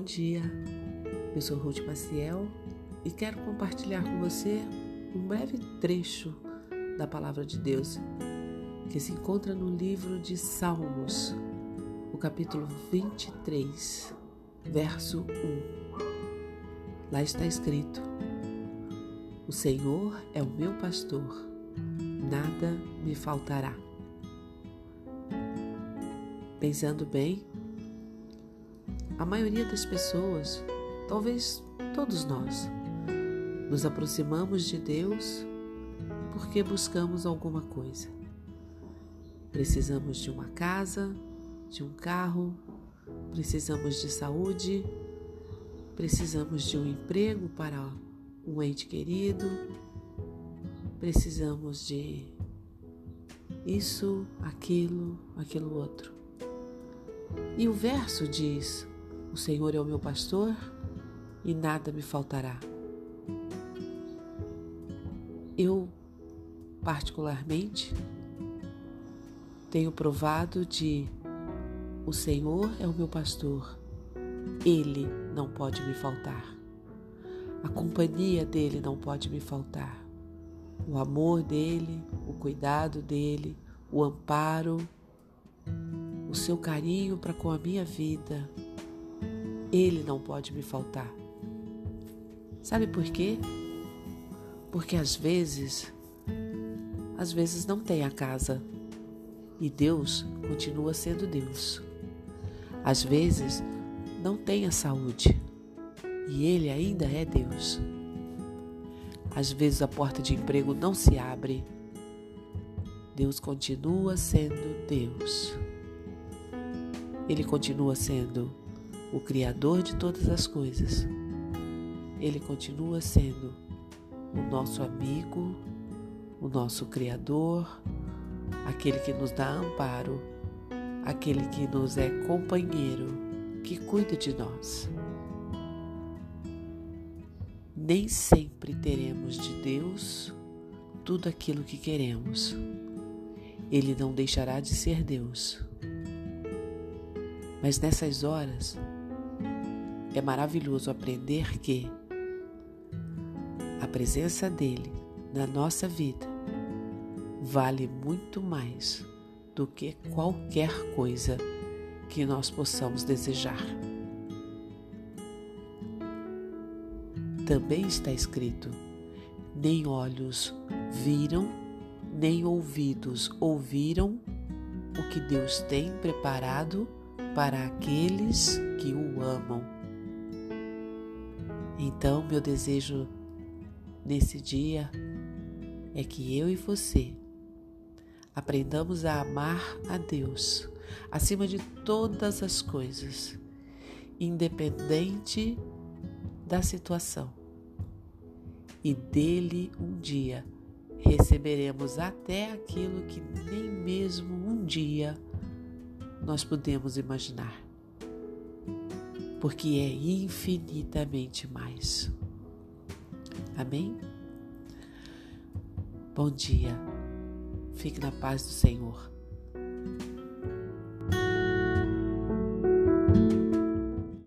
Bom dia, eu sou Ruth Maciel e quero compartilhar com você um breve trecho da Palavra de Deus que se encontra no livro de Salmos, o capítulo 23, verso 1. Lá está escrito: O Senhor é o meu pastor, nada me faltará. Pensando bem, a maioria das pessoas, talvez todos nós, nos aproximamos de Deus porque buscamos alguma coisa. Precisamos de uma casa, de um carro, precisamos de saúde, precisamos de um emprego para um ente querido, precisamos de isso, aquilo, aquilo outro. E o verso diz: o Senhor é o meu pastor e nada me faltará. Eu, particularmente, tenho provado de o Senhor é o meu pastor, ele não pode me faltar. A companhia dele não pode me faltar. O amor dele, o cuidado dele, o amparo, o seu carinho para com a minha vida, ele não pode me faltar. Sabe por quê? Porque às vezes, às vezes não tem a casa e Deus continua sendo Deus. Às vezes não tem a saúde e Ele ainda é Deus. Às vezes a porta de emprego não se abre. Deus continua sendo Deus. Ele continua sendo o Criador de todas as coisas, Ele continua sendo o nosso amigo, o nosso Criador, aquele que nos dá amparo, aquele que nos é companheiro, que cuida de nós. Nem sempre teremos de Deus tudo aquilo que queremos. Ele não deixará de ser Deus. Mas nessas horas, é maravilhoso aprender que a presença dele na nossa vida vale muito mais do que qualquer coisa que nós possamos desejar. Também está escrito: nem olhos viram, nem ouvidos ouviram o que Deus tem preparado para aqueles que o amam. Então, meu desejo nesse dia é que eu e você aprendamos a amar a Deus acima de todas as coisas, independente da situação. E dele um dia receberemos até aquilo que nem mesmo um dia nós podemos imaginar porque é infinitamente mais. Amém? Bom dia. Fique na paz do Senhor.